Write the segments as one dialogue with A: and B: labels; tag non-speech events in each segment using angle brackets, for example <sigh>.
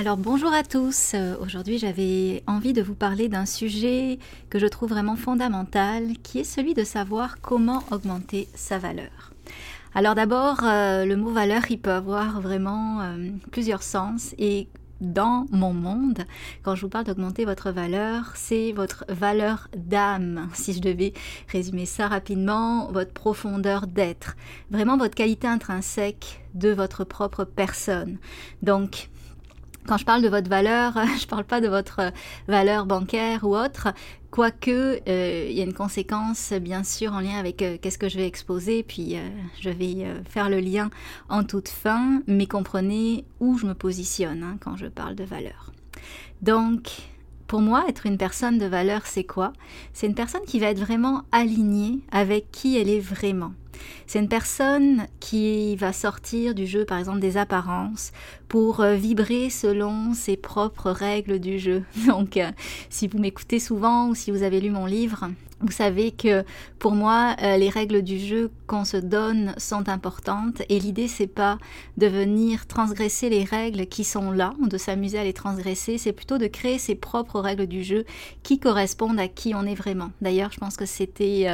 A: Alors bonjour à tous, euh, aujourd'hui j'avais envie de vous parler d'un sujet que je trouve vraiment fondamental qui est celui de savoir comment augmenter sa valeur. Alors d'abord, euh, le mot valeur, il peut avoir vraiment euh, plusieurs sens et dans mon monde, quand je vous parle d'augmenter votre valeur, c'est votre valeur d'âme, <laughs> si je devais résumer ça rapidement, votre profondeur d'être, vraiment votre qualité intrinsèque de votre propre personne. Donc, quand je parle de votre valeur, <laughs> je ne parle pas de votre valeur bancaire ou autre, quoique euh, il y a une conséquence bien sûr en lien avec euh, qu'est-ce que je vais exposer, puis euh, je vais faire le lien en toute fin, mais comprenez où je me positionne hein, quand je parle de valeur. Donc, pour moi, être une personne de valeur, c'est quoi? C'est une personne qui va être vraiment alignée avec qui elle est vraiment. C'est une personne qui va sortir du jeu, par exemple, des apparences pour euh, vibrer selon ses propres règles du jeu. <laughs> Donc, euh, si vous m'écoutez souvent ou si vous avez lu mon livre, vous savez que pour moi, euh, les règles du jeu qu'on se donne sont importantes et l'idée c'est pas de venir transgresser les règles qui sont là, de s'amuser à les transgresser, c'est plutôt de créer ses propres règles du jeu qui correspondent à qui on est vraiment. D'ailleurs, je pense que c'était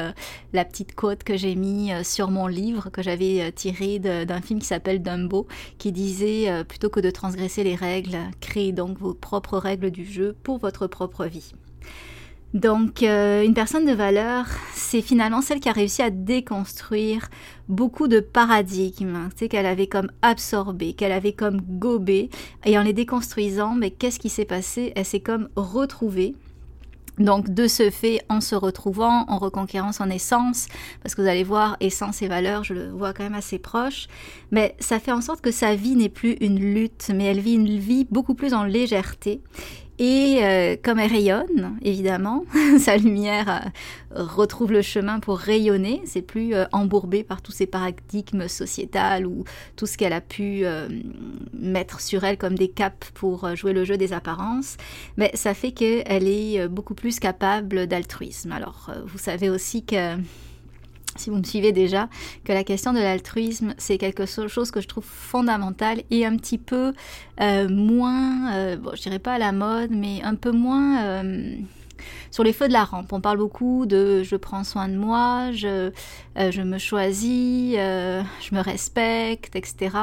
A: la petite quote que j'ai mis sur mon livre que j'avais tiré d'un film qui s'appelle Dumbo qui disait plutôt que de transgresser les règles, créez donc vos propres règles du jeu pour votre propre vie. Donc, euh, une personne de valeur, c'est finalement celle qui a réussi à déconstruire beaucoup de paradigmes, tu qu'elle avait comme absorbé, qu'elle avait comme gobé, et en les déconstruisant, mais qu'est-ce qui s'est passé? Elle s'est comme retrouvée. Donc de ce fait, en se retrouvant, en reconquérant son essence, parce que vous allez voir, essence et valeur, je le vois quand même assez proche, mais ça fait en sorte que sa vie n'est plus une lutte, mais elle vit une vie beaucoup plus en légèreté. Et euh, comme elle rayonne, évidemment, <laughs> sa lumière euh, retrouve le chemin pour rayonner. C'est plus euh, embourbé par tous ces paradigmes sociétals ou tout ce qu'elle a pu mettre sur elle comme des caps pour jouer le jeu des apparences. Mais ça fait qu'elle est beaucoup plus capable d'altruisme. Alors, vous savez aussi que si vous me suivez déjà, que la question de l'altruisme, c'est quelque chose que je trouve fondamental et un petit peu euh, moins, euh, bon, je dirais pas à la mode, mais un peu moins euh, sur les feux de la rampe, on parle beaucoup de je prends soin de moi, je, euh, je me choisis, euh, je me respecte, etc.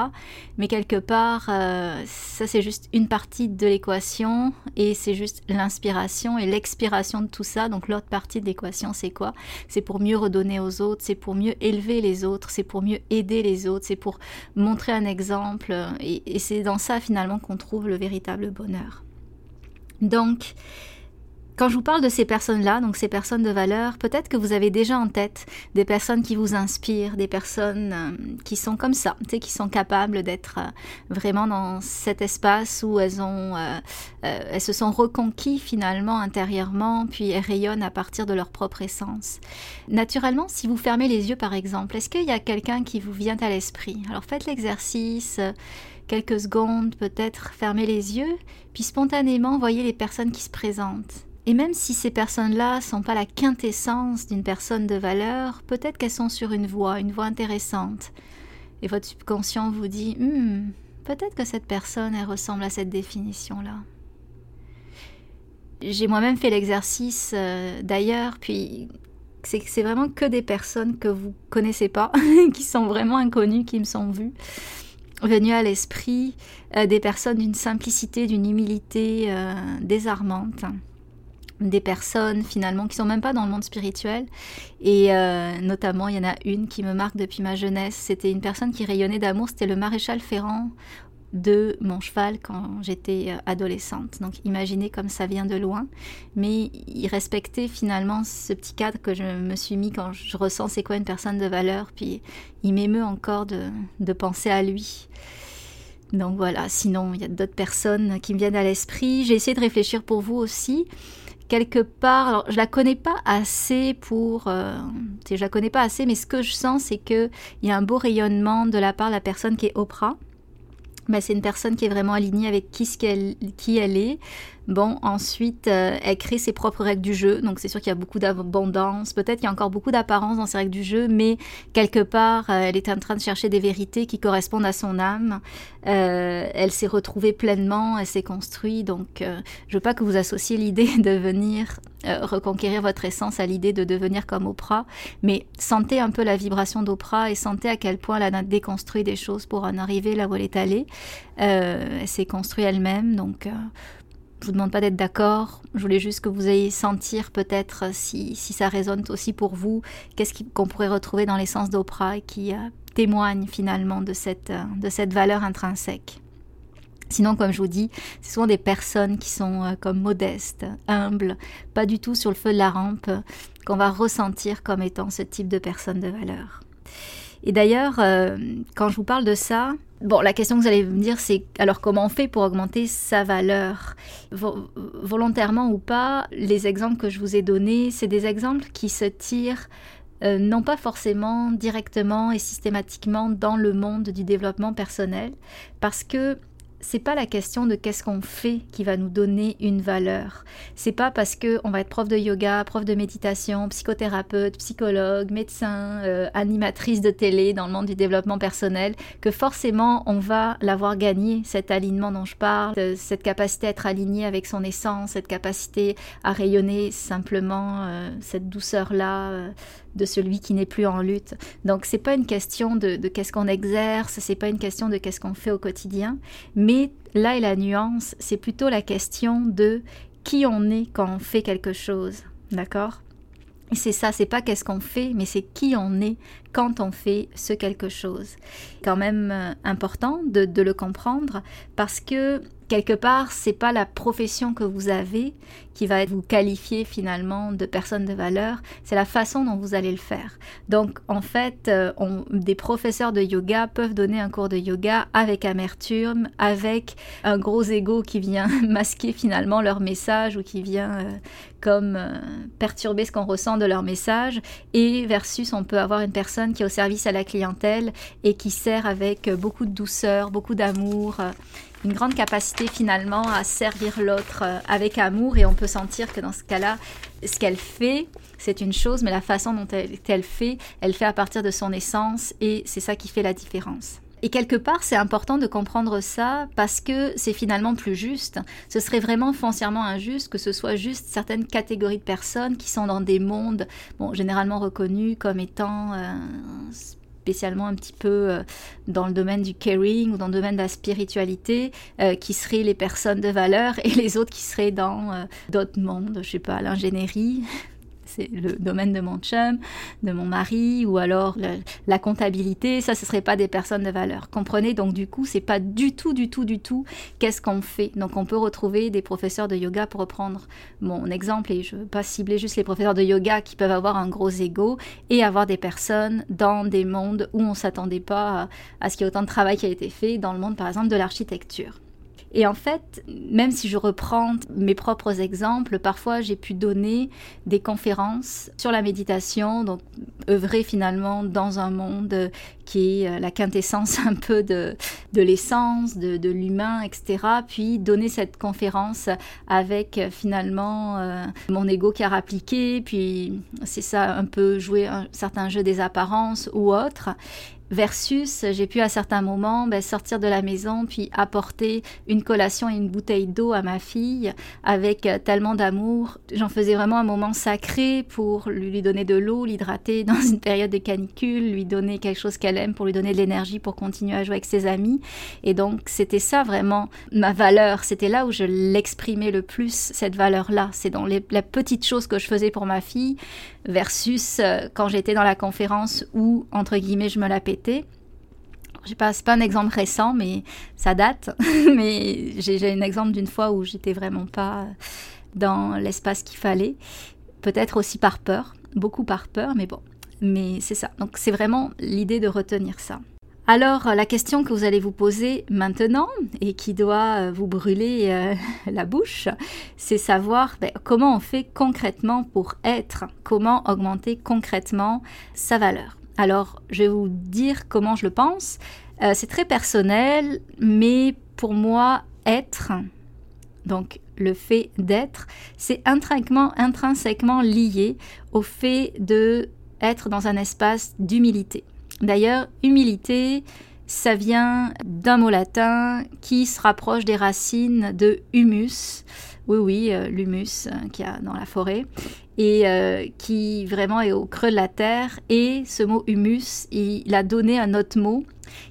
A: Mais quelque part, euh, ça c'est juste une partie de l'équation et c'est juste l'inspiration et l'expiration de tout ça. Donc l'autre partie de l'équation, c'est quoi? C'est pour mieux redonner aux autres, c'est pour mieux élever les autres, c'est pour mieux aider les autres, c'est pour montrer un exemple. et c'est dans ça finalement qu'on trouve le véritable bonheur. Donc, quand je vous parle de ces personnes-là, donc ces personnes de valeur, peut-être que vous avez déjà en tête des personnes qui vous inspirent, des personnes euh, qui sont comme ça, qui sont capables d'être euh, vraiment dans cet espace où elles ont, euh, se sont reconquis finalement intérieurement, puis elles rayonnent à partir de leur propre essence. Naturellement, si vous fermez les yeux par exemple, est-ce qu'il y a quelqu'un qui vous vient à l'esprit? Alors faites l'exercice quelques secondes, peut-être fermez les yeux, puis spontanément voyez les personnes qui se présentent. Et même si ces personnes-là sont pas la quintessence d'une personne de valeur, peut-être qu'elles sont sur une voie, une voie intéressante. Et votre subconscient vous dit, hmm, peut-être que cette personne, elle ressemble à cette définition-là. J'ai moi-même fait l'exercice euh, d'ailleurs, puis c'est vraiment que des personnes que vous connaissez pas, <laughs> qui sont vraiment inconnues, qui me sont vues, venues à l'esprit, euh, des personnes d'une simplicité, d'une humilité euh, désarmante des personnes finalement qui sont même pas dans le monde spirituel et notamment il y en a une qui me marque depuis ma jeunesse c'était une personne qui rayonnait d'amour c'était le maréchal Ferrand de mon cheval quand j'étais euh, adolescente. Donc imaginez comme ça vient de loin, mais il respectait finalement ce petit cadre que je me suis mis quand je ressens c'est quoi une personne de valeur, puis il m'émeut encore de, de penser à lui. Donc voilà, sinon il y a d'autres personnes qui me viennent à l'esprit. J'ai essayé de réfléchir pour vous aussi. Quelque part, alors je la connais pas assez pour, euh, je la connais pas assez, mais ce que je sens c'est que il y a un beau rayonnement de la part de la personne qui est Oprah c'est une personne qui est vraiment alignée avec qui, qu'elle, qui elle est. Bon, ensuite, euh, elle crée ses propres règles du jeu, donc c'est sûr qu'il y a beaucoup d'abondance, peut-être qu'il y a encore beaucoup d'apparence dans ces règles du jeu, mais quelque part, euh, elle est en train de chercher des vérités qui correspondent à son âme. Euh, elle s'est retrouvée pleinement, elle s'est construite, donc je veux pas que vous associez l'idée de venir reconquérir votre essence à l'idée de devenir comme Oprah, mais sentez un peu la vibration d'Oprah et sentez à quel point elle a déconstruit des choses pour en arriver là où elle est allée. elle s'est construite elle-même, donc je vous demande pas d'être d'accord, je voulais juste que vous ayez sentir peut-être si, si, ça résonne aussi pour vous, qu'est-ce qu'on pourrait retrouver dans l'essence d'Oprah qui euh, témoigne finalement de cette, euh, de cette valeur intrinsèque? Sinon, comme je vous dis, ce sont des personnes qui sont euh, comme modestes, humbles, pas du tout sur le feu de la rampe, qu'on va ressentir comme étant ce type de personne de valeur. Et d'ailleurs, quand je vous parle de ça, Bon, la question que vous allez me dire, c'est alors comment on fait pour augmenter sa valeur? Volontairement ou pas, les exemples que je vous ai donnés, c'est des exemples qui se tirent euh, non pas forcément directement et systématiquement dans le monde du développement personnel, parce que c'est pas la question de qu'est-ce qu'on fait qui va nous donner une valeur. C'est pas parce que on va être prof de yoga, prof de méditation, psychothérapeute, psychologue, médecin, euh, animatrice de télé dans le monde du développement personnel que forcément on va l'avoir gagné cet alignement dont je parle, euh, cette capacité à être aligné avec son essence, cette capacité à rayonner simplement euh, cette douceur là de celui qui n'est plus en lutte. Donc c'est pas une question de, qu'est-ce qu'on exerce, c'est pas une question de qu'est-ce qu'on fait au quotidien, mais là est la nuance, c'est plutôt la question de qui on est quand on fait quelque chose, d'accord? C'est ça, c'est pas qu'est-ce qu'on fait, mais c'est qui on est quand on fait ce quelque chose. Quand même euh, important de, de le comprendre parce que quelque part, c'est pas la profession que vous avez qui va vous qualifier finalement de personne de valeur, c'est la façon dont vous allez le faire. Donc, en fait, euh, des professeurs de yoga peuvent donner un cours de yoga avec amertume, avec un gros ego qui vient <laughs> masquer finalement leur message ou qui vient euh, comme euh, perturber ce qu'on ressent de leur message, et versus on peut avoir une personne qui est au service à la clientèle et qui sert avec beaucoup de douceur, beaucoup d'amour une grande capacité finalement à servir l'autre euh, avec amour et on peut sentir que dans ce cas-là, ce qu'elle fait, c'est une chose, mais la façon dont elle, fait, elle fait à partir de son essence et c'est ça qui fait la différence. Et quelque part, c'est important de comprendre ça parce que c'est finalement plus juste. Ce serait vraiment foncièrement injuste que ce soit juste certaines catégories de personnes qui sont dans des mondes, bon, généralement reconnus comme étant euh, spécialement un petit peu euh, dans le domaine du caring ou dans le domaine de la spiritualité, euh, qui seraient les personnes de valeur, et les autres qui seraient dans euh, d'autres mondes, je sais pas, l'ingénierie, c'est le domaine de mon chum, de mon mari, ou alors la comptabilité, ça, ce serait pas des personnes de valeur. Comprenez, donc du coup, c'est pas du tout, du tout, du tout qu'est-ce qu'on fait. Donc on peut retrouver des professeurs de yoga, pour reprendre mon exemple, et je veux pas cibler juste les professeurs de yoga qui peuvent avoir un gros ego, et avoir des personnes dans des mondes où on s'attendait pas à, à ce qu'il y ait autant de travail qui a été fait, dans le monde par exemple de l'architecture. Et en fait, même si je reprends mes propres exemples, parfois j'ai pu donner des conférences sur la méditation, donc œuvrer finalement dans un monde qui est euh, la quintessence <laughs> un peu de, l'essence, de, l'humain, etc. Puis donner cette conférence avec euh, finalement euh, mon ego qui a rappliqué, puis c'est ça un peu jouer un certain jeu des apparences ou autre. Versus j'ai pu à certains moments ben, sortir de la maison puis apporter une collation et une bouteille d'eau à ma fille avec euh, tellement d'amour. J'en faisais vraiment un moment sacré pour lui donner de l'eau, l'hydrater <laughs> dans une période de canicule, lui donner quelque chose qu'elle aime pour lui donner de l'énergie pour continuer à jouer avec ses amis. Et donc c'était ça vraiment ma valeur. C'était là où je l'exprimais le plus, cette valeur-là. C'est dans les, la petite chose que je faisais pour ma fille versus euh, quand j'étais dans la conférence où, entre guillemets, je me la pétais. Je passe pas un exemple récent, mais ça date. <laughs> mais j'ai un exemple d'une fois où j'étais vraiment pas dans l'espace qu'il fallait. Peut-être aussi par peur, beaucoup par peur, mais bon. Mais c'est ça. Donc c'est vraiment l'idée de retenir ça. Alors la question que vous allez vous poser maintenant et qui doit euh, vous brûler euh, <laughs> la bouche, c'est savoir ben, comment on fait concrètement pour être, comment augmenter concrètement sa valeur. Alors je vais vous dire comment je le pense. Euh, c'est très personnel, mais pour moi, être, donc le fait d'être, c'est intrinsèquement, intrinsèquement lié au fait de être dans un espace d'humilité. D'ailleurs, humilité, ça vient d'un mot latin qui se rapproche des racines de humus. Oui, oui, euh, l'humus euh, qu'il y a dans la forêt et euh, qui vraiment est au creux de la terre. Et ce mot humus, il a donné un autre mot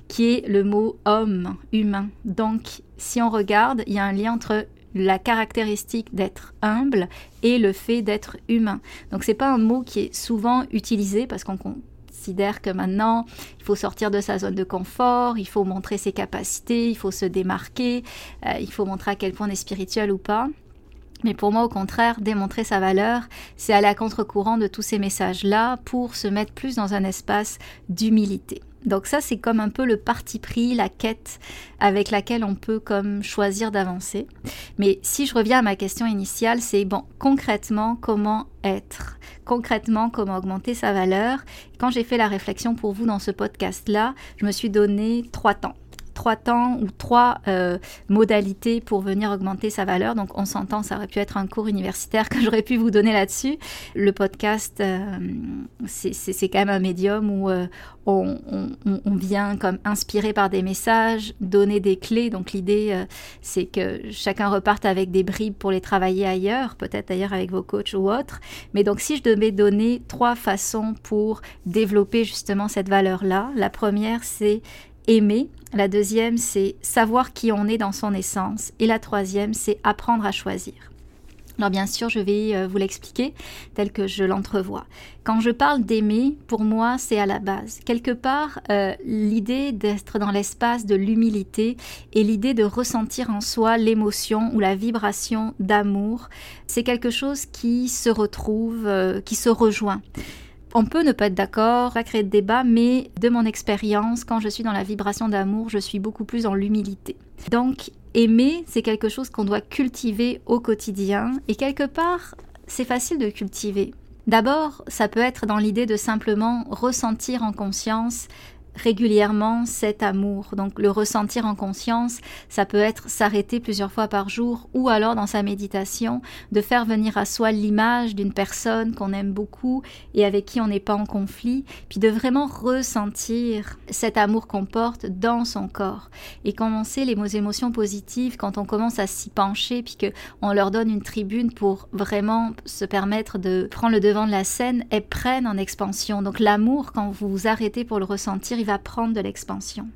A: qui est le mot homme, humain. Donc, si on regarde, il y a un lien entre la caractéristique d'être humble et le fait d'être humain. Donc c'est pas un mot qui est souvent utilisé parce qu'on considère que maintenant, il faut sortir de sa zone de confort, il faut montrer ses capacités, il faut se démarquer, il faut montrer à quel point on est spirituel ou pas. Mais pour moi, au contraire, démontrer sa valeur, c'est aller à contre-courant de tous ces messages-là pour se mettre plus dans un espace d'humilité. Donc ça, c'est comme un peu le parti pris, la quête avec laquelle on peut comme choisir d'avancer. Mais si je reviens à ma question initiale, c'est bon, concrètement, comment être? Concrètement, comment augmenter sa valeur? Quand j'ai fait la réflexion pour vous dans ce podcast-là, je me suis donné trois temps trois temps ou trois euh, modalités pour venir augmenter sa valeur. Donc on s'entend, ça aurait pu être un cours universitaire <laughs> que j'aurais pu vous donner là-dessus. Le podcast, euh, c'est quand même un médium où euh, on, on, vient comme inspiré par des messages, donner des clés. Donc l'idée, c'est que chacun reparte avec des bribes pour les travailler ailleurs, peut-être d'ailleurs avec vos coachs ou autres. Mais donc si je devais donner trois façons pour développer justement cette valeur-là, la première, c'est aimer. La deuxième, c'est savoir qui on est dans son essence. Et la troisième, c'est apprendre à choisir. Alors bien sûr, je vais euh, vous l'expliquer tel que je l'entrevois. Quand je parle d'aimer, pour moi, c'est à la base. Quelque part, euh, l'idée d'être dans l'espace de l'humilité et l'idée de ressentir en soi l'émotion ou la vibration d'amour, c'est quelque chose qui se retrouve, euh, qui se rejoint. On peut ne pas être d'accord, pas créer de débat, mais de mon expérience, quand je suis dans la vibration d'amour, je suis beaucoup plus dans l'humilité. Donc, aimer, c'est quelque chose qu'on doit cultiver au quotidien, et quelque part, c'est facile de cultiver. D'abord, ça peut être dans l'idée de simplement ressentir en conscience régulièrement cet amour. Donc le ressentir en conscience, ça peut être s'arrêter plusieurs fois par jour ou alors dans sa méditation, de faire venir à soi l'image d'une personne qu'on aime beaucoup et avec qui on n'est pas en conflit, puis de vraiment ressentir cet amour qu'on porte dans son corps. Et commencer les émotions positives quand on commence à s'y pencher, puis qu'on leur donne une tribune pour vraiment se permettre de prendre le devant de la scène, elles prennent en expansion. Donc l'amour, quand vous vous arrêtez pour le ressentir, il va prendre de l'expansion.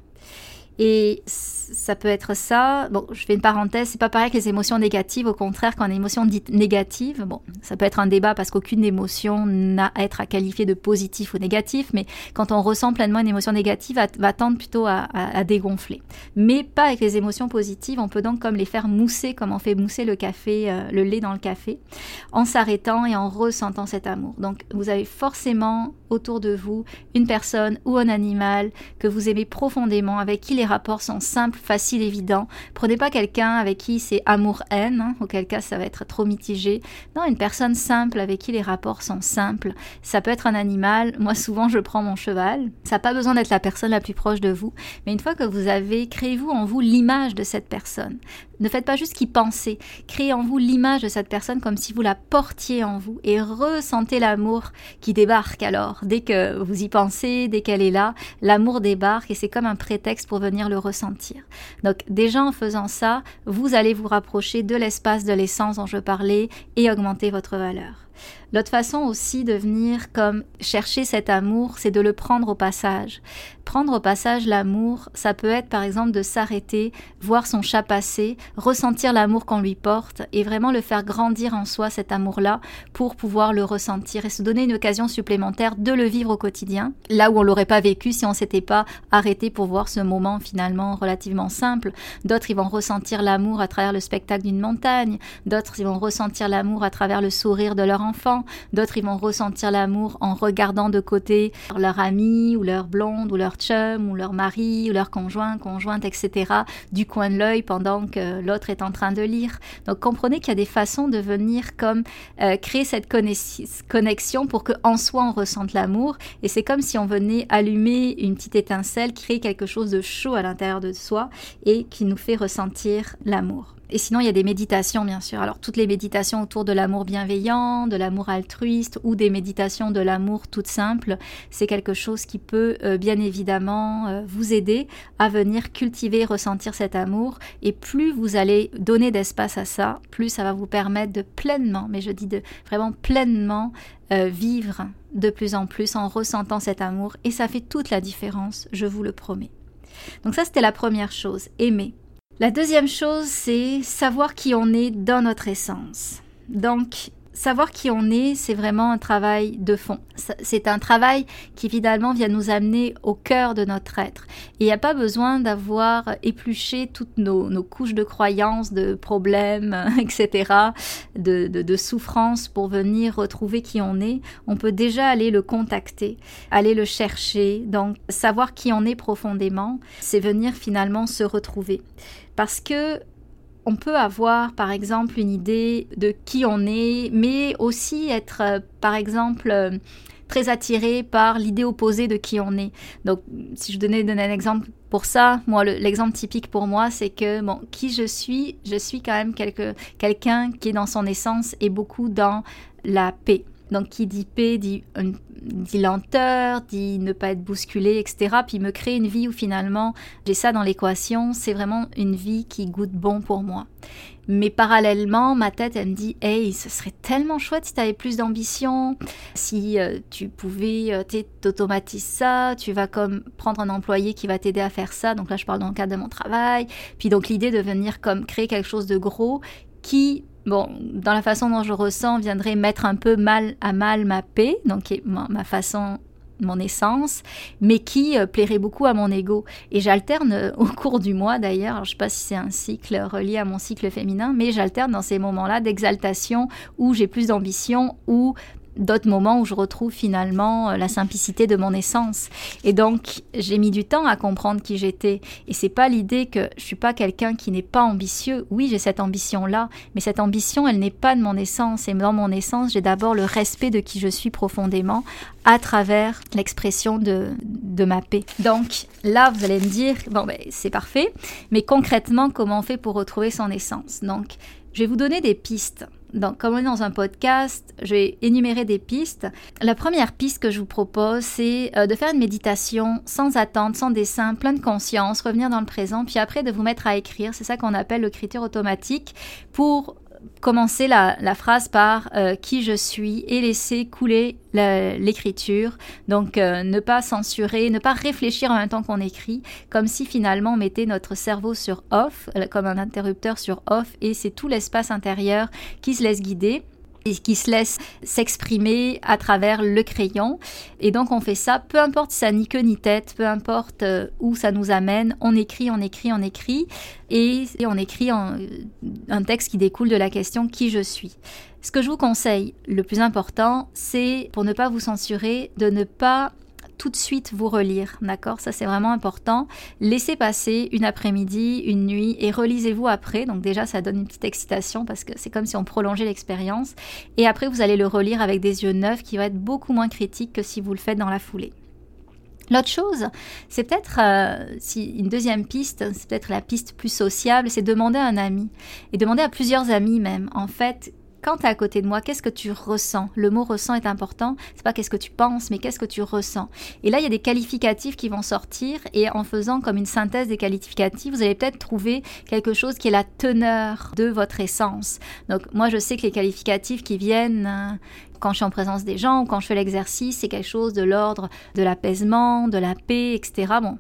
A: Et ça peut être ça. Bon, je fais une parenthèse, c'est pas pareil que les émotions négatives. Au contraire, quand une émotion dite négative, bon, ça peut être un débat parce qu'aucune émotion n'a à être à qualifier de positif ou négatif, mais quand on ressent pleinement une émotion négative, va tendre plutôt à, à, dégonfler. Mais pas avec les émotions positives. On peut donc comme les faire mousser, comme on fait mousser le café, euh, le lait dans le café, en s'arrêtant et en ressentant cet amour. Donc, vous avez forcément autour de vous une personne ou un animal que vous aimez profondément, avec qui les les rapports sont simples, faciles, évidents. Prenez pas quelqu'un avec qui c'est amour-haine, hein, auquel cas ça va être trop mitigé. Non, une personne simple avec qui les rapports sont simples. Ça peut être un animal. Moi, souvent, je prends mon cheval. Ça n'a pas besoin d'être la personne la plus proche de vous. Mais une fois que vous avez, créez-vous en vous l'image de cette personne. Ne faites pas juste qu'y penser. Créez en vous l'image de cette personne comme si vous la portiez en vous et ressentez l'amour qui débarque alors. Dès que vous y pensez, dès qu'elle est là, l'amour débarque et c'est comme un prétexte pour venir le ressentir. Donc déjà en faisant ça, vous allez vous rapprocher de l'espace de l'essence dont je parlais et augmenter votre valeur. L'autre façon aussi de venir comme chercher cet amour, c'est de le prendre au passage. Prendre au passage l'amour, ça peut être par exemple de s'arrêter, voir son chat passer, ressentir l'amour qu'on lui porte et vraiment le faire grandir en soi cet amour-là pour pouvoir le ressentir et se donner une occasion supplémentaire de le vivre au quotidien, là où on l'aurait pas vécu si on s'était pas arrêté pour voir ce moment finalement relativement simple. D'autres ils vont ressentir l'amour à travers le spectacle d'une montagne, d'autres ils vont ressentir l'amour à travers le sourire de leur d'autres ils vont ressentir l'amour en regardant de côté leur ami ou leur blonde ou leur chum ou leur mari ou leur conjoint, conjointe, etc. du coin de l'œil pendant que l'autre est en train de lire. Donc comprenez qu'il y a des façons de venir comme euh, créer cette connexion pour que en soi on ressente l'amour et c'est comme si on venait allumer une petite étincelle, créer quelque chose de chaud à l'intérieur de soi et qui nous fait ressentir l'amour. Et sinon, il y a des méditations, bien sûr. Alors, toutes les méditations autour de l'amour bienveillant, de l'amour altruiste ou des méditations de l'amour toutes simples, c'est quelque chose qui peut euh, bien évidemment euh, vous aider à venir cultiver ressentir cet amour. Et plus vous allez donner d'espace à ça, plus ça va vous permettre de pleinement, mais je dis de vraiment pleinement euh, vivre de plus en plus en ressentant cet amour. Et ça fait toute la différence, je vous le promets. Donc ça, c'était la première chose, aimer. La deuxième chose, c'est savoir qui on est dans notre essence. Donc, savoir qui on est, c'est vraiment un travail de fond. C'est un travail qui finalement vient nous amener au cœur de notre être. Il n'y a pas besoin d'avoir épluché toutes nos, couches de croyances, de problèmes, <laughs> etc., de, de souffrances pour venir retrouver qui on est. On peut déjà aller le contacter, aller le chercher. Donc, savoir qui on est profondément, c'est venir finalement se retrouver. Parce que on peut avoir par exemple une idée de qui on est, mais aussi être euh, par exemple euh, très attiré par l'idée opposée de qui on est. Donc si je donnais un exemple pour ça, moi l'exemple typique pour moi c'est que bon qui je suis, je suis quand même quelqu'un qui est dans son essence et beaucoup dans la paix. Donc qui dit paix dit, dit, lenteur, dit ne pas être bousculé, etc. Puis me crée une vie où finalement j'ai ça dans l'équation, c'est vraiment une vie qui goûte bon pour moi. Mais parallèlement, ma tête, elle me dit, hey, ce serait tellement chouette si tu avais plus d'ambition, si euh, tu pouvais euh, t'automatiser ça, tu vas comme prendre un employé qui va t'aider à faire ça. Donc là, je parle dans le cadre de mon travail. Puis donc l'idée de venir comme créer quelque chose de gros qui bon, dans la façon dont je ressens, viendrait mettre un peu mal à mal ma paix, donc ma, façon mon essence, mais qui euh, plairait beaucoup à mon ego. Et j'alterne euh, au cours du mois d'ailleurs, je ne sais pas si c'est un cycle relié à mon cycle féminin, mais j'alterne dans ces moments-là d'exaltation où j'ai plus d'ambition, où d'autres moments où je retrouve finalement euh, la simplicité de mon essence. Et donc, j'ai mis du temps à comprendre qui j'étais. Et c'est pas l'idée que je suis pas quelqu'un qui n'est pas ambitieux. Oui, j'ai cette ambition-là, mais cette ambition, elle n'est pas de mon essence. Et dans mon essence, j'ai d'abord le respect de qui je suis profondément à travers l'expression de, de ma paix. Donc, là, vous allez me dire, bon, ben, c'est parfait, mais concrètement, comment on fait pour retrouver son essence? Donc, je vais vous donner des pistes donc, comme on est dans un podcast, je vais énumérer des pistes. La première piste que je vous propose, c'est euh, de faire une méditation sans attente, sans dessin, plein de conscience, revenir dans le présent, puis après de vous mettre à écrire. C'est ça qu'on appelle l'écriture automatique pour commencer la, phrase par euh, qui je suis et laisser couler l'écriture. Donc euh, ne pas censurer, ne pas réfléchir en même temps qu'on écrit, comme si finalement on mettait notre cerveau sur off, euh, comme un interrupteur sur off, et c'est tout l'espace intérieur qui se laisse guider et qui se laisse s'exprimer à travers le crayon. Et donc on fait ça, peu importe si ça ni queue ni tête, peu importe euh, où ça nous amène, on écrit, on écrit, on écrit, et, on écrit un texte qui découle de la question qui je suis. Ce que je vous conseille, le plus important, c'est pour ne pas vous censurer, de ne pas tout de suite vous relire, d'accord? Ça c'est vraiment important. Laissez passer une après-midi, une nuit et relisez-vous après. Donc déjà ça donne une petite excitation parce que c'est comme si on prolongeait l'expérience. Et après vous allez le relire avec des yeux neufs qui va être beaucoup moins critique que si vous le faites dans la foulée. L'autre chose, c'est peut-être euh, une deuxième piste, c'est peut-être la piste plus sociable, c'est demander à un ami et demander à plusieurs amis même. En fait, quand tu es à côté de moi, qu'est-ce que tu ressens? Le mot ressent est important. C'est pas qu'est-ce que tu penses, mais qu'est-ce que tu ressens. Et là, il y a des qualificatifs qui vont sortir et en faisant comme une synthèse des qualificatifs, vous allez peut-être trouver quelque chose qui est la teneur de votre essence. Donc moi, je sais que les qualificatifs qui viennent euh, quand je suis en présence des gens ou quand je fais l'exercice, c'est quelque chose de l'ordre de l'apaisement, de la paix, etc. Bon,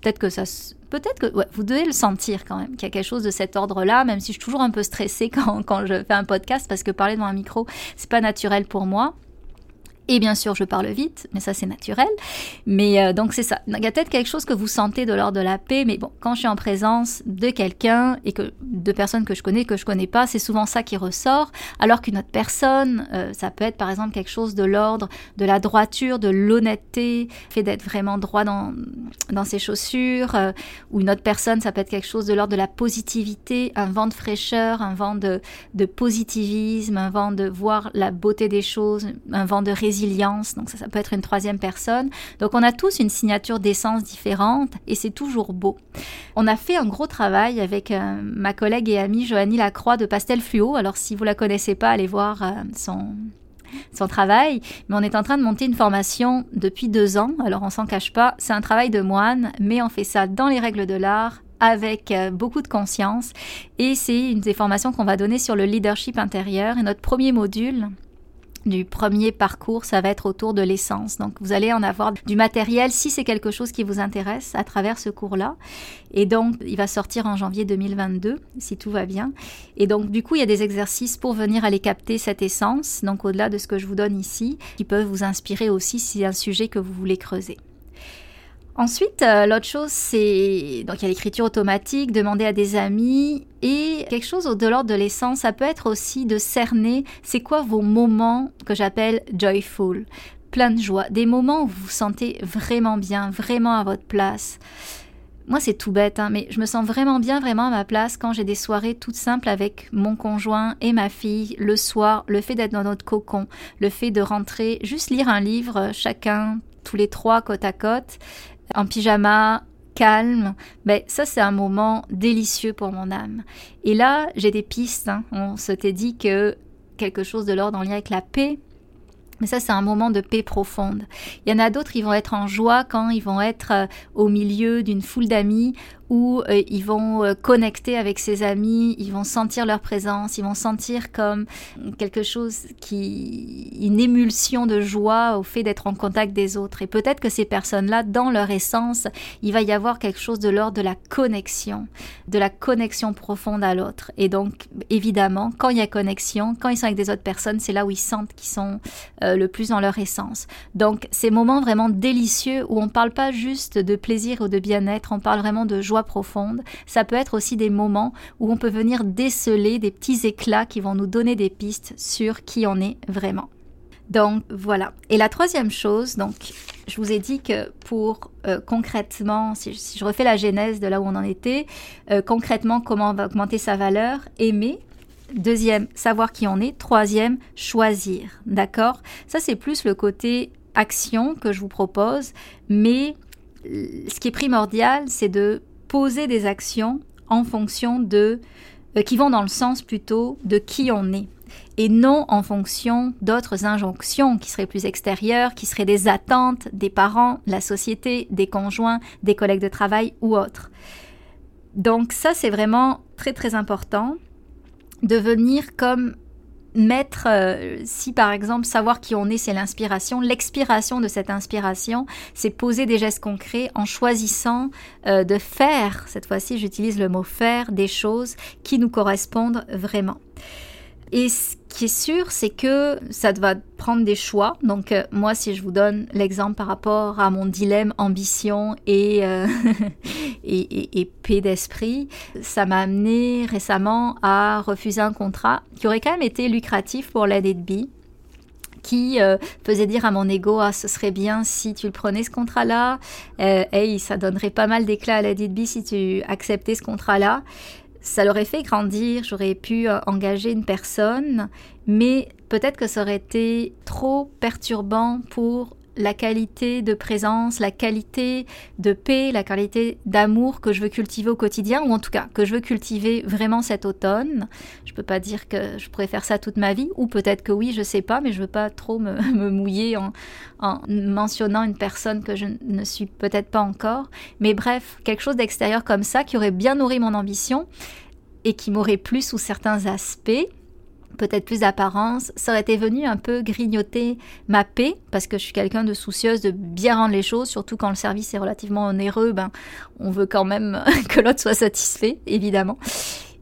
A: peut-être que ça peut-être que vous devez le sentir quand même, qu'il y a quelque chose de cet ordre-là, même si je suis toujours un peu stressée <laughs> quand, quand je fais un podcast, parce que parler devant un micro, c'est pas naturel pour moi. Et bien sûr, je parle vite, mais ça c'est naturel. Mais euh, donc c'est ça. Il y a peut-être quelque chose que vous sentez de l'ordre de la paix, mais bon, quand je suis en présence de quelqu'un et que de personnes que je connais, que je connais pas, c'est souvent ça qui ressort. Alors qu'une autre personne, euh, ça peut être par exemple quelque chose de l'ordre de la droiture, de l'honnêteté, fait d'être vraiment droit dans dans ses chaussures. Euh, ou une autre personne, ça peut être quelque chose de l'ordre de la positivité, un vent de fraîcheur, un vent de de positivisme, un vent de voir la beauté des choses, un vent de donc ça, ça peut être une troisième personne. Donc on a tous une signature d'essence différente et c'est toujours beau. On a fait un gros travail avec euh, ma collègue et amie Joanie Lacroix de Pastel Fluo. Alors si vous la connaissez pas, allez voir euh, son son travail, mais on est en train de monter une formation depuis deux ans, alors on s'en cache pas, c'est un travail de moine, mais on fait ça dans les règles de l'art, avec euh, beaucoup de conscience, et c'est une des formations qu'on va donner sur le leadership intérieur, et notre premier module, du premier parcours, ça va être autour de l'essence. Donc vous allez en avoir du matériel si c'est quelque chose qui vous intéresse à travers ce cours-là. Et donc il va sortir en janvier 2022 si tout va bien. Et donc du coup il y a des exercices pour venir aller capter cette essence, donc au-delà de ce que je vous donne ici, qui peuvent vous inspirer aussi si c'est un sujet que vous voulez creuser. Ensuite, euh, l'autre chose, c'est donc il y a l'écriture automatique, demander à des amis et quelque chose au-delà de l'essence, ça peut être aussi de cerner c'est quoi vos moments que j'appelle joyful, plein de joie, des moments où vous vous sentez vraiment bien, vraiment à votre place. Moi, c'est tout bête, hein, mais je me sens vraiment bien, vraiment à ma place quand j'ai des soirées toutes simples avec mon conjoint et ma fille, le soir, le fait d'être dans notre cocon, le fait de rentrer, juste lire un livre, chacun, tous les trois, côte à côte, en pyjama, calme, ben ça c'est un moment délicieux pour mon âme. Et là, j'ai des pistes. Hein. On s'était dit que quelque chose de l'ordre en lien avec la paix. Mais ça, c'est un moment de paix profonde. Il y en a d'autres, ils vont être en joie quand ils vont être euh, au milieu d'une foule d'amis où euh, ils vont euh, connecter avec ses amis, ils vont sentir leur présence, ils vont sentir comme quelque chose qui, une émulsion de joie au fait d'être en contact des autres. Et peut-être que ces personnes-là, dans leur essence, il va y avoir quelque chose de l'ordre de la connexion, de la connexion profonde à l'autre. Et donc, évidemment, quand il y a connexion, quand ils sont avec des autres personnes, c'est là où ils sentent qu'ils sont euh, le plus dans leur essence. Donc, ces moments vraiment délicieux où on parle pas juste de plaisir ou de bien-être, on parle vraiment de joie profonde. Ça peut être aussi des moments où on peut venir déceler des petits éclats qui vont nous donner des pistes sur qui on est vraiment. Donc voilà. Et la troisième chose, donc je vous ai dit que pour euh, concrètement, si je, refais la genèse de là où on en était, euh, concrètement comment va augmenter sa valeur, aimer. Deuxième, savoir qui on est. Troisième, choisir. D'accord? Ça c'est plus le côté action que je vous propose, mais ce qui est primordial, c'est de poser des actions en fonction de euh, qui vont dans le sens plutôt de qui on est et non en fonction d'autres injonctions qui seraient plus extérieures, qui seraient des attentes des parents, la société, des conjoints, des collègues de travail ou autres. Donc ça, c'est vraiment très très important de venir comme mettre, euh, si par exemple savoir qui on est, c'est l'inspiration, l'expiration de cette inspiration, c'est poser des gestes concrets en choisissant euh, de faire, cette fois-ci j'utilise le mot faire, des choses qui nous correspondent vraiment. Et ce qui est sûr, c'est que ça va prendre des choix. Donc euh, moi, si je vous donne l'exemple par rapport à mon dilemme ambition et, euh, <laughs> et, et, paix d'esprit, ça m'a amené récemment à refuser un contrat qui aurait quand même été lucratif pour l'aide de qui euh, faisait dire à mon ego ah ce serait bien si tu le prenais ce contrat là euh, hey ça donnerait pas mal d'éclat à la DB si tu acceptais ce contrat là ça l'aurait fait grandir j'aurais pu euh, engager une personne mais peut-être que ça aurait été trop perturbant pour la qualité de présence, la qualité de paix, la qualité d'amour que je veux cultiver au quotidien, ou en tout cas que je veux cultiver vraiment cet automne. Je peux pas dire que je pourrais faire ça toute ma vie, ou peut-être que oui, je sais pas, mais je veux pas trop me, <laughs> mouiller en, en, mentionnant une personne que je ne suis peut-être pas encore. Mais bref, quelque chose d'extérieur comme ça qui aurait bien nourri mon ambition et qui m'aurait plu sous certains aspects peut-être plus d'apparence, ça aurait été venu un peu grignoter ma paix, parce que je suis quelqu'un de soucieuse de bien rendre les choses, surtout quand le service est relativement onéreux, ben, on veut quand même <laughs> que l'autre soit satisfait, évidemment.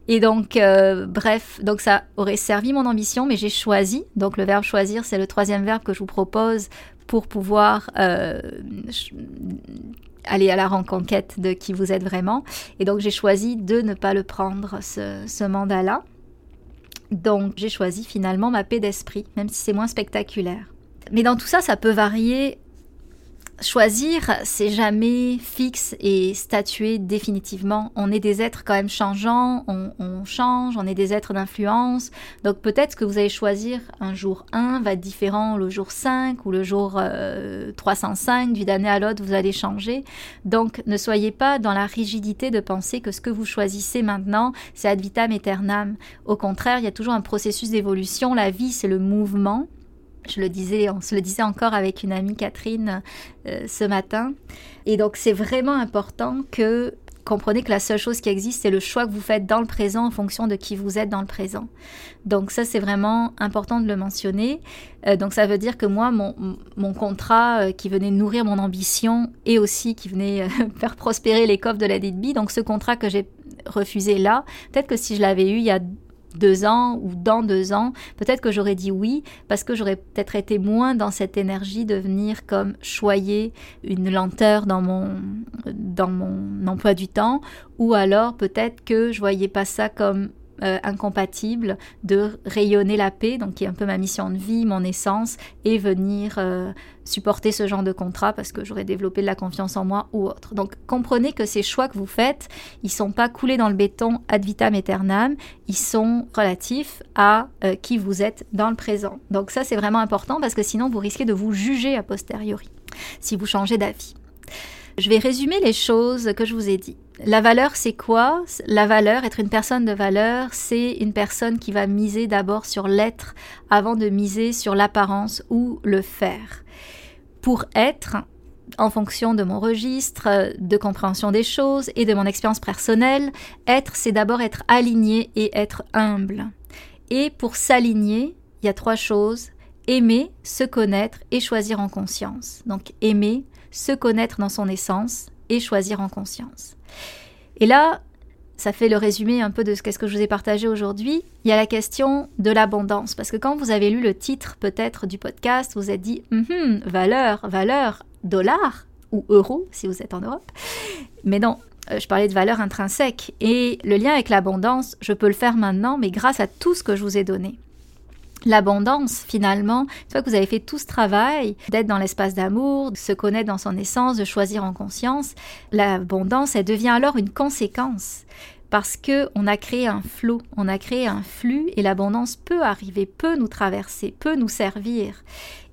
A: Et donc, euh, bref, donc ça aurait servi mon ambition, mais j'ai choisi. Donc le verbe choisir, c'est le troisième verbe que je vous propose pour pouvoir euh, aller à la rencontre de qui vous êtes vraiment. Et donc j'ai choisi de ne pas le prendre, ce, ce mandat-là. Donc j'ai choisi finalement ma paix d'esprit, même si c'est moins spectaculaire. Mais dans tout ça, ça peut varier choisir, c'est jamais fixe et statué définitivement. On est des êtres quand même changeants, on, change, on est des êtres d'influence. Donc peut-être que vous allez choisir un jour 1 va être différent le jour 5 ou le jour 305, euh, d'une année à l'autre, vous allez changer. Donc ne soyez pas dans la rigidité de penser que ce que vous choisissez maintenant, c'est ad vitam aeternam. Au contraire, il y a toujours un processus d'évolution. La vie, c'est le mouvement. Je le disais, on se le disait encore avec une amie Catherine euh, ce matin. Et donc c'est vraiment important que comprenez que la seule chose qui existe, c'est le choix que vous faites dans le présent en fonction de qui vous êtes dans le présent. Donc ça, c'est vraiment important de le mentionner. Euh, donc ça veut dire que moi, mon, contrat euh, qui venait nourrir mon ambition et aussi qui venait <laughs> faire prospérer les coffres de la DB, donc ce contrat que j'ai refusé là, peut-être que si je l'avais eu il y a deux ans ou dans deux ans, peut-être que j'aurais dit oui parce que j'aurais peut-être été moins dans cette énergie de venir comme choyer une lenteur dans mon, dans mon emploi du temps ou alors peut-être que je voyais pas ça comme euh, incompatible de rayonner la paix, donc qui est un peu ma mission de vie, mon essence, et venir euh, supporter ce genre de contrat parce que j'aurais développé de la confiance en moi ou autre. Donc comprenez que ces choix que vous faites, ils sont pas coulés dans le béton ad vitam aeternam, ils sont relatifs à euh, qui vous êtes dans le présent. Donc ça c'est vraiment important parce que sinon vous risquez de vous juger a posteriori si vous changez d'avis. Je vais résumer les choses que je vous ai dit. La valeur, c'est quoi? La valeur, être une personne de valeur, c'est une personne qui va miser d'abord sur l'être avant de miser sur l'apparence ou le faire. Pour être, en fonction de mon registre de compréhension des choses et de mon expérience personnelle, être, c'est d'abord être aligné et être humble. Et pour s'aligner, il y a trois choses. Aimer, se connaître et choisir en conscience. Donc aimer, se connaître dans son essence et choisir en conscience. Et là, ça fait le résumé un peu de ce qu'est-ce que je vous ai partagé aujourd'hui. Il y a la question de l'abondance. Parce que quand vous avez lu le titre peut-être du podcast, vous êtes dit hum, valeur, valeur, dollar ou euro si vous êtes en Europe. Mais non, euh, je parlais de valeur intrinsèque. Et le lien avec l'abondance, je peux le faire maintenant, mais grâce à tout ce que je vous ai donné l'abondance finalement, une fois que vous avez fait tout ce travail d'être dans l'espace d'amour, de se connaître dans son essence, de choisir en conscience, l'abondance, elle devient alors une conséquence parce que on a créé un flot, on a créé un flux et l'abondance peut arriver, peut nous traverser, peut nous servir.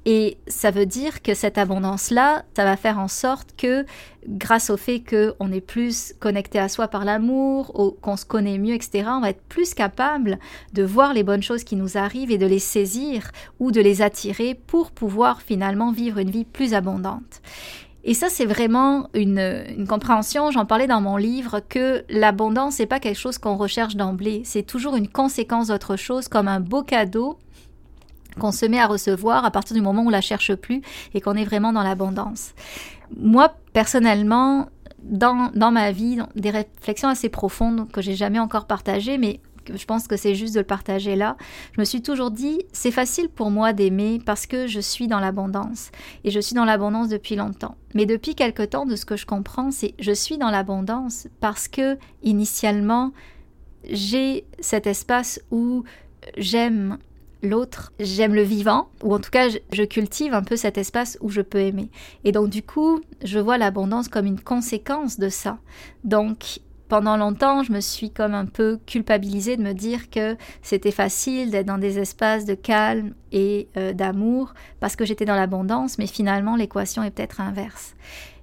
A: Et ça veut dire que cette abondance-là, ça va faire en sorte que, grâce au fait qu'on est plus connecté à soi par l'amour, qu'on se connaît mieux, etc., on va être plus capable de voir les bonnes choses qui nous arrivent et de les saisir ou de les attirer pour pouvoir finalement vivre une vie plus abondante. Et ça, c'est vraiment une, compréhension, j'en parlais dans mon livre, que l'abondance, n'est pas quelque chose qu'on recherche d'emblée, c'est toujours une conséquence d'autre chose, comme un beau cadeau qu'on se met à recevoir à partir du moment où on la cherche plus et qu'on est vraiment dans l'abondance. Moi, personnellement, dans, dans, ma vie, des réflexions assez profondes que j'ai jamais encore partagées, mais je pense que c'est juste de le partager là. Je me suis toujours dit, c'est facile pour moi d'aimer parce que je suis dans l'abondance. Et je suis dans l'abondance depuis longtemps. Mais depuis quelque temps, de ce que je comprends, c'est je suis dans l'abondance parce que, initialement, j'ai cet espace où j'aime l'autre, j'aime le vivant, ou en tout cas, je cultive un peu cet espace où je peux aimer. Et donc, du coup, je vois l'abondance comme une conséquence de ça. Donc, pendant longtemps, je me suis comme un peu culpabilisée de me dire que c'était facile d'être dans des espaces de calme et euh, d'amour parce que j'étais dans l'abondance, mais finalement l'équation est peut-être inverse.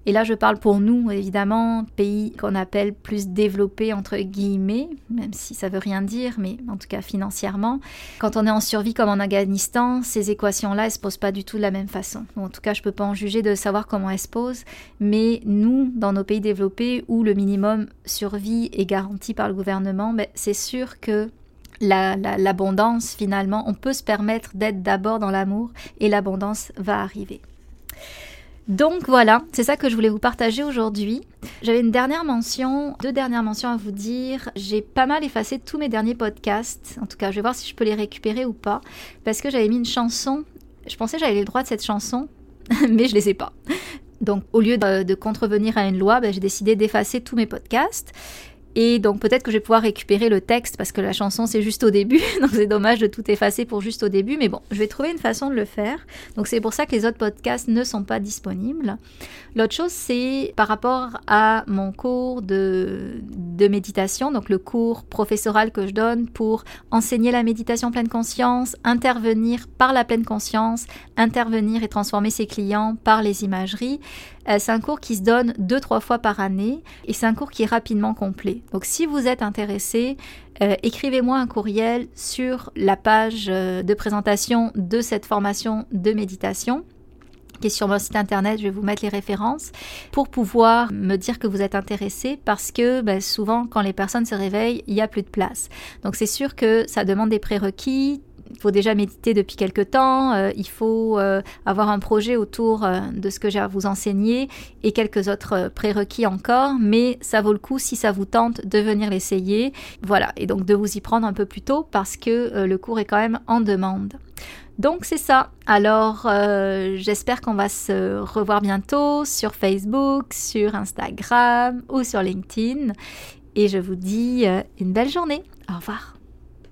A: Et là, je parle pour nous, évidemment, pays qu'on appelle plus développés, entre guillemets, même si ça veut rien dire, mais en tout cas financièrement. Quand on est en survie comme en Afghanistan, ces équations-là, elles ne se posent pas du tout de la même façon. En tout cas, je ne peux pas en juger de savoir comment elles se posent, mais nous, dans nos pays développés, où le minimum survie est garanti par le gouvernement, ben, c'est sûr que l'abondance, finalement, on peut se permettre d'être d'abord dans l'amour et l'abondance va arriver. Donc voilà, c'est ça que je voulais vous partager aujourd'hui. J'avais une dernière mention, deux dernières mentions à vous dire. J'ai pas mal effacé tous mes derniers podcasts. En tout cas, je vais voir si je peux les récupérer ou pas. Parce que j'avais mis une chanson. Je pensais que j'avais le droit de cette chanson, <laughs> mais je les ai pas. Donc, au lieu de, contrevenir à une loi, ben, j'ai décidé d'effacer tous mes podcasts. Et donc peut-être que je vais pouvoir récupérer le texte parce que la chanson c'est juste au début, <laughs> donc c'est dommage de tout effacer pour juste au début, mais bon, je vais trouver une façon de le faire. Donc c'est pour ça que les autres podcasts ne sont pas disponibles. L'autre chose c'est par rapport à mon cours de, de méditation, donc le cours professoral que je donne pour enseigner la méditation pleine conscience, intervenir par la pleine conscience, intervenir et transformer ses clients par les imageries. Euh, c'est un cours qui se donne deux, trois fois par année et c'est un cours qui est rapidement complet. Donc si vous êtes intéressé, euh, écrivez-moi un courriel sur la page euh, de présentation de cette formation de méditation qui est sur mon site internet, je vais vous mettre les références, pour pouvoir me dire que vous êtes intéressé parce que ben, souvent quand les personnes se réveillent, il n'y a plus de place. Donc c'est sûr que ça demande des prérequis, il faut déjà méditer depuis quelque temps, euh, il faut euh, avoir un projet autour euh, de ce que j'ai à vous enseigner et quelques autres prérequis encore, mais ça vaut le coup si ça vous tente de venir l'essayer. Voilà, et donc de vous y prendre un peu plus tôt parce que le cours est quand même en demande. Donc c'est ça. Alors j'espère qu'on va se revoir bientôt sur Facebook, sur Instagram ou sur LinkedIn. Et je vous dis une belle journée. Au revoir.